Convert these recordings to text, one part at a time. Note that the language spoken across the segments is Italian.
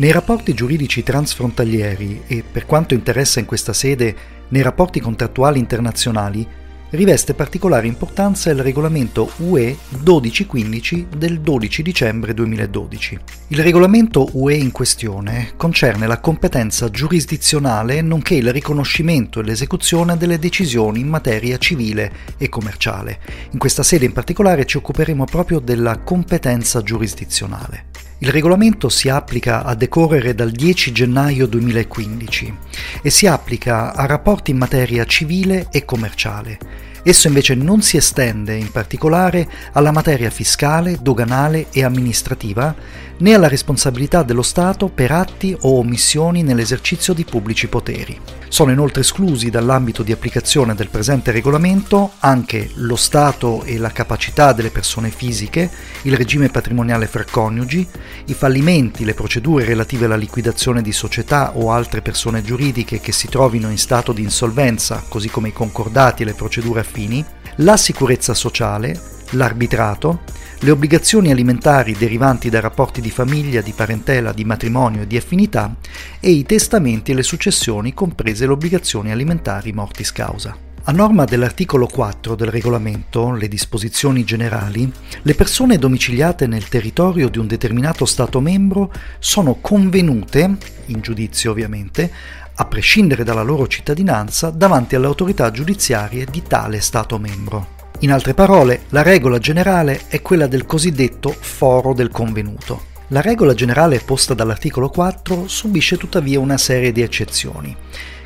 Nei rapporti giuridici transfrontalieri e, per quanto interessa in questa sede, nei rapporti contrattuali internazionali, riveste particolare importanza il regolamento UE 1215 del 12 dicembre 2012. Il regolamento UE in questione concerne la competenza giurisdizionale nonché il riconoscimento e l'esecuzione delle decisioni in materia civile e commerciale. In questa sede in particolare ci occuperemo proprio della competenza giurisdizionale. Il regolamento si applica a decorrere dal 10 gennaio 2015 e si applica a rapporti in materia civile e commerciale. Esso invece non si estende in particolare alla materia fiscale, doganale e amministrativa, né alla responsabilità dello Stato per atti o omissioni nell'esercizio di pubblici poteri. Sono inoltre esclusi dall'ambito di applicazione del presente regolamento anche lo stato e la capacità delle persone fisiche, il regime patrimoniale fra coniugi, i fallimenti, le procedure relative alla liquidazione di società o altre persone giuridiche che si trovino in stato di insolvenza, così come i concordati e le procedure affini, la sicurezza sociale, l'arbitrato, le obbligazioni alimentari derivanti da rapporti di famiglia, di parentela, di matrimonio e di affinità e i testamenti e le successioni, comprese le obbligazioni alimentari mortis causa. A norma dell'articolo 4 del regolamento, le disposizioni generali, le persone domiciliate nel territorio di un determinato Stato membro sono convenute, in giudizio ovviamente, a prescindere dalla loro cittadinanza, davanti alle autorità giudiziarie di tale Stato membro. In altre parole, la regola generale è quella del cosiddetto foro del convenuto. La regola generale posta dall'articolo 4 subisce tuttavia una serie di eccezioni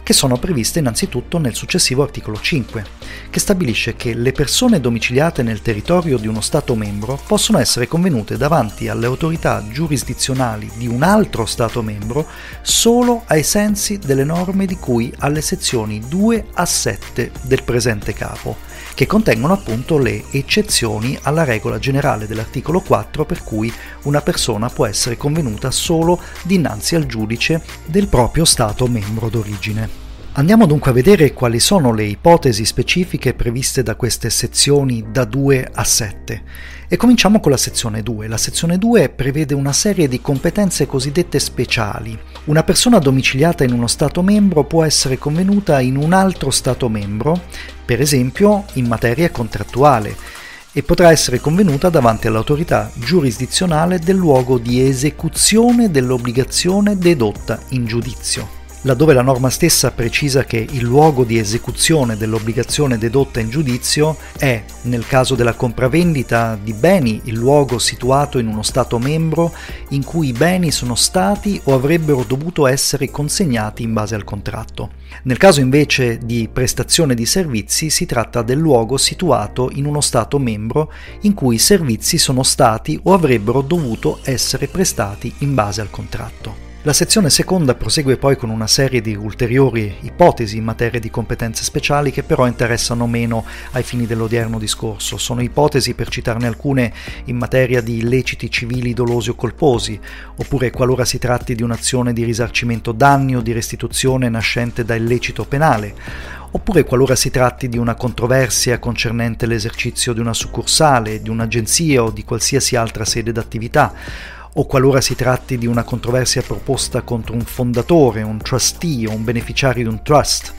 che sono previste innanzitutto nel successivo articolo 5, che stabilisce che le persone domiciliate nel territorio di uno Stato membro possono essere convenute davanti alle autorità giurisdizionali di un altro Stato membro solo ai sensi delle norme di cui alle sezioni 2 a 7 del presente capo, che contengono appunto le eccezioni alla regola generale dell'articolo 4 per cui una persona può essere convenuta solo dinanzi al giudice del proprio Stato membro d'origine. Andiamo dunque a vedere quali sono le ipotesi specifiche previste da queste sezioni da 2 a 7. E cominciamo con la sezione 2. La sezione 2 prevede una serie di competenze cosiddette speciali. Una persona domiciliata in uno Stato membro può essere convenuta in un altro Stato membro, per esempio in materia contrattuale, e potrà essere convenuta davanti all'autorità giurisdizionale del luogo di esecuzione dell'obbligazione dedotta in giudizio laddove la norma stessa precisa che il luogo di esecuzione dell'obbligazione dedotta in giudizio è, nel caso della compravendita di beni, il luogo situato in uno Stato membro in cui i beni sono stati o avrebbero dovuto essere consegnati in base al contratto. Nel caso invece di prestazione di servizi si tratta del luogo situato in uno Stato membro in cui i servizi sono stati o avrebbero dovuto essere prestati in base al contratto. La sezione seconda prosegue poi con una serie di ulteriori ipotesi in materia di competenze speciali che però interessano meno ai fini dell'odierno discorso. Sono ipotesi, per citarne alcune, in materia di illeciti civili dolosi o colposi, oppure qualora si tratti di un'azione di risarcimento danni o di restituzione nascente da illecito penale, oppure qualora si tratti di una controversia concernente l'esercizio di una succursale, di un'agenzia o di qualsiasi altra sede d'attività, o qualora si tratti di una controversia proposta contro un fondatore, un trustee o un beneficiario di un trust,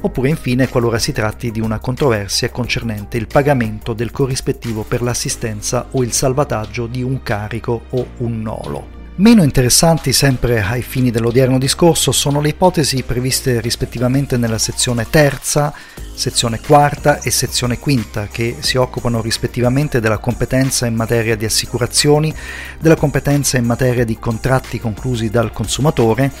oppure infine qualora si tratti di una controversia concernente il pagamento del corrispettivo per l'assistenza o il salvataggio di un carico o un nolo. Meno interessanti, sempre ai fini dell'odierno discorso, sono le ipotesi previste rispettivamente nella sezione terza, sezione quarta e sezione quinta, che si occupano rispettivamente della competenza in materia di assicurazioni, della competenza in materia di contratti conclusi dal consumatore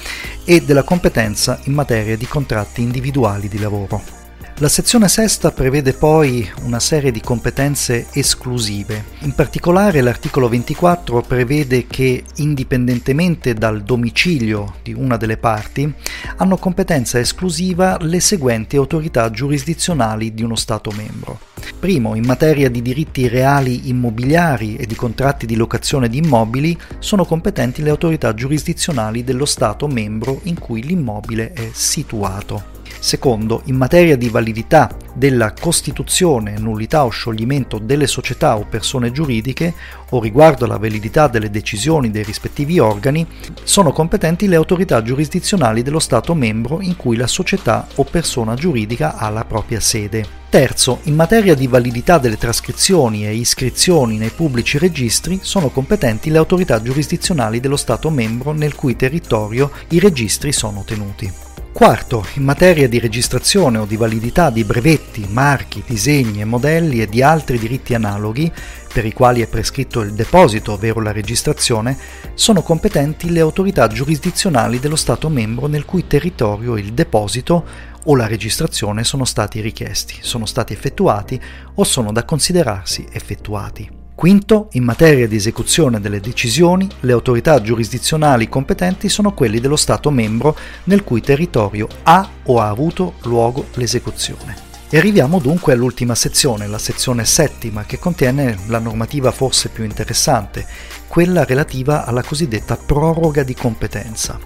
e della competenza in materia di contratti individuali di lavoro. La sezione sesta prevede poi una serie di competenze esclusive. In particolare l'articolo 24 prevede che, indipendentemente dal domicilio di una delle parti, hanno competenza esclusiva le seguenti autorità giurisdizionali di uno Stato membro. Primo, in materia di diritti reali immobiliari e di contratti di locazione di immobili, sono competenti le autorità giurisdizionali dello Stato membro in cui l'immobile è situato. Secondo, in materia di validità della costituzione, nullità o scioglimento delle società o persone giuridiche o riguardo alla validità delle decisioni dei rispettivi organi, sono competenti le autorità giurisdizionali dello Stato membro in cui la società o persona giuridica ha la propria sede. Terzo, in materia di validità delle trascrizioni e iscrizioni nei pubblici registri sono competenti le autorità giurisdizionali dello Stato membro nel cui territorio i registri sono tenuti. Quarto, in materia di registrazione o di validità di brevetti, marchi, disegni e modelli e di altri diritti analoghi, per i quali è prescritto il deposito, ovvero la registrazione, sono competenti le autorità giurisdizionali dello Stato membro nel cui territorio il deposito o la registrazione sono stati richiesti, sono stati effettuati o sono da considerarsi effettuati. Quinto, in materia di esecuzione delle decisioni, le autorità giurisdizionali competenti sono quelli dello Stato membro nel cui territorio ha o ha avuto luogo l'esecuzione. E arriviamo dunque all'ultima sezione, la sezione settima, che contiene la normativa forse più interessante, quella relativa alla cosiddetta proroga di competenza.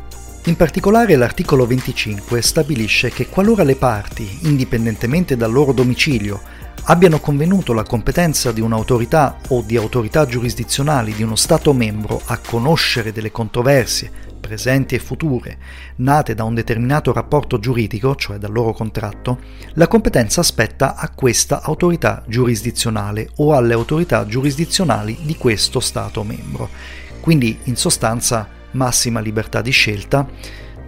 In particolare l'articolo 25 stabilisce che qualora le parti, indipendentemente dal loro domicilio, abbiano convenuto la competenza di un'autorità o di autorità giurisdizionali di uno Stato membro a conoscere delle controversie presenti e future nate da un determinato rapporto giuridico, cioè dal loro contratto, la competenza spetta a questa autorità giurisdizionale o alle autorità giurisdizionali di questo Stato membro. Quindi in sostanza massima libertà di scelta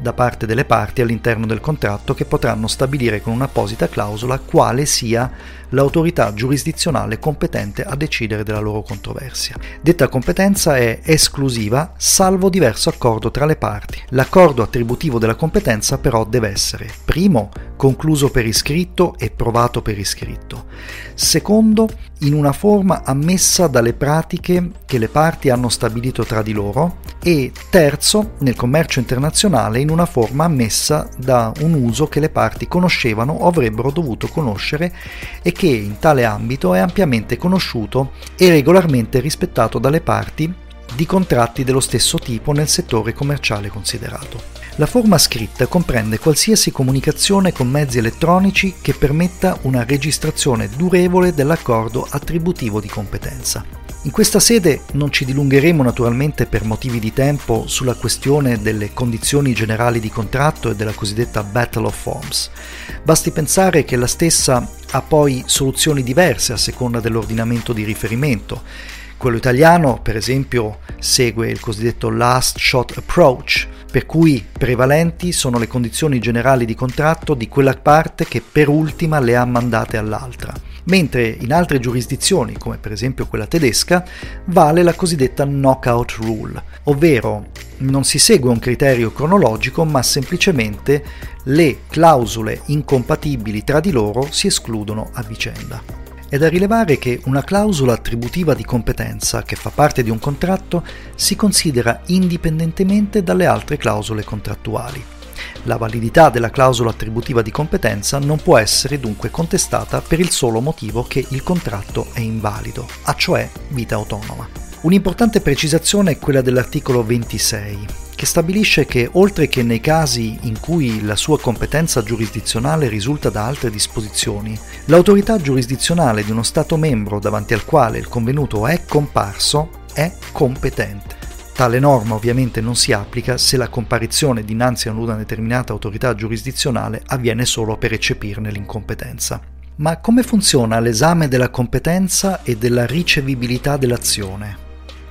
da parte delle parti all'interno del contratto che potranno stabilire con un'apposita clausola quale sia l'autorità giurisdizionale competente a decidere della loro controversia. Detta competenza è esclusiva salvo diverso accordo tra le parti. L'accordo attributivo della competenza però deve essere primo concluso per iscritto e provato per iscritto. Secondo, in una forma ammessa dalle pratiche che le parti hanno stabilito tra di loro e terzo, nel commercio internazionale in una forma ammessa da un uso che le parti conoscevano o avrebbero dovuto conoscere e che in tale ambito è ampiamente conosciuto e regolarmente rispettato dalle parti di contratti dello stesso tipo nel settore commerciale considerato. La forma scritta comprende qualsiasi comunicazione con mezzi elettronici che permetta una registrazione durevole dell'accordo attributivo di competenza. In questa sede non ci dilungheremo naturalmente per motivi di tempo sulla questione delle condizioni generali di contratto e della cosiddetta Battle of Forms. Basti pensare che la stessa ha poi soluzioni diverse a seconda dell'ordinamento di riferimento quello italiano, per esempio, segue il cosiddetto last shot approach, per cui prevalenti sono le condizioni generali di contratto di quella parte che per ultima le ha mandate all'altra, mentre in altre giurisdizioni, come per esempio quella tedesca, vale la cosiddetta knockout rule, ovvero non si segue un criterio cronologico, ma semplicemente le clausole incompatibili tra di loro si escludono a vicenda. È da rilevare che una clausola attributiva di competenza che fa parte di un contratto si considera indipendentemente dalle altre clausole contrattuali. La validità della clausola attributiva di competenza non può essere dunque contestata per il solo motivo che il contratto è invalido, a cioè vita autonoma. Un'importante precisazione è quella dell'articolo 26, che stabilisce che, oltre che nei casi in cui la sua competenza giurisdizionale risulta da altre disposizioni, l'autorità giurisdizionale di uno Stato membro davanti al quale il convenuto è comparso è competente. Tale norma ovviamente non si applica se la comparizione dinanzi a una determinata autorità giurisdizionale avviene solo per eccepirne l'incompetenza. Ma come funziona l'esame della competenza e della ricevibilità dell'azione?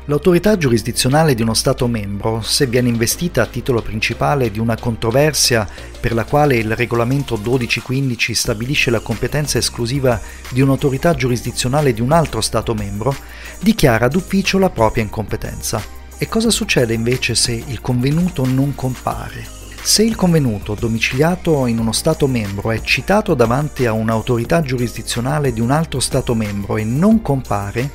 L'autorità giurisdizionale di uno Stato membro, se viene investita a titolo principale di una controversia per la quale il regolamento 1215 stabilisce la competenza esclusiva di un'autorità giurisdizionale di un altro Stato membro, dichiara d'ufficio la propria incompetenza. E cosa succede invece se il convenuto non compare? Se il convenuto domiciliato in uno Stato membro è citato davanti a un'autorità giurisdizionale di un altro Stato membro e non compare,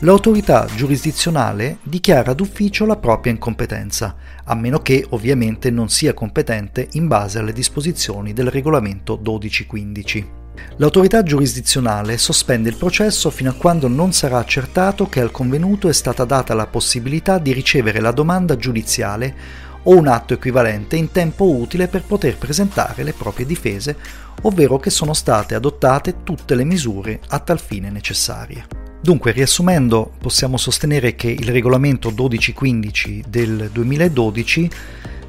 l'autorità giurisdizionale dichiara d'ufficio la propria incompetenza, a meno che ovviamente non sia competente in base alle disposizioni del regolamento 1215. L'autorità giurisdizionale sospende il processo fino a quando non sarà accertato che al convenuto è stata data la possibilità di ricevere la domanda giudiziale o un atto equivalente in tempo utile per poter presentare le proprie difese, ovvero che sono state adottate tutte le misure a tal fine necessarie. Dunque, riassumendo, possiamo sostenere che il regolamento 1215 del 2012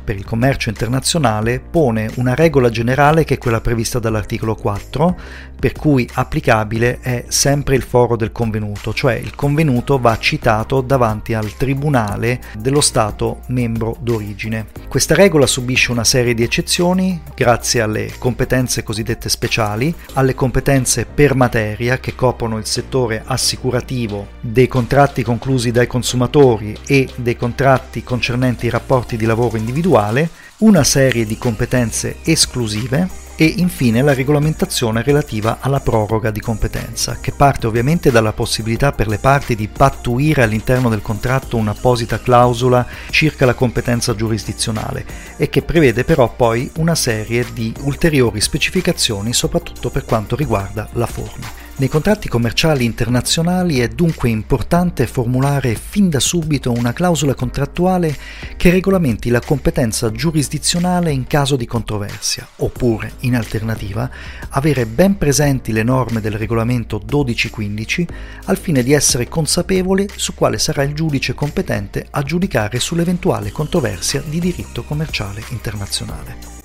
per il commercio internazionale pone una regola generale che è quella prevista dall'articolo 4, per cui applicabile è sempre il foro del convenuto, cioè il convenuto va citato davanti al tribunale dello Stato membro d'origine. Questa regola subisce una serie di eccezioni grazie alle competenze cosiddette speciali, alle competenze per materia che coprono il settore assicurativo, dei contratti conclusi dai consumatori e dei contratti concernenti i rapporti di lavoro individuale, una serie di competenze esclusive e infine la regolamentazione relativa alla proroga di competenza, che parte ovviamente dalla possibilità per le parti di pattuire all'interno del contratto un'apposita clausola circa la competenza giurisdizionale e che prevede però poi una serie di ulteriori specificazioni soprattutto per quanto riguarda la forma. Nei contratti commerciali internazionali è dunque importante formulare fin da subito una clausola contrattuale che regolamenti la competenza giurisdizionale in caso di controversia, oppure, in alternativa, avere ben presenti le norme del regolamento 1215 al fine di essere consapevoli su quale sarà il giudice competente a giudicare sull'eventuale controversia di diritto commerciale internazionale.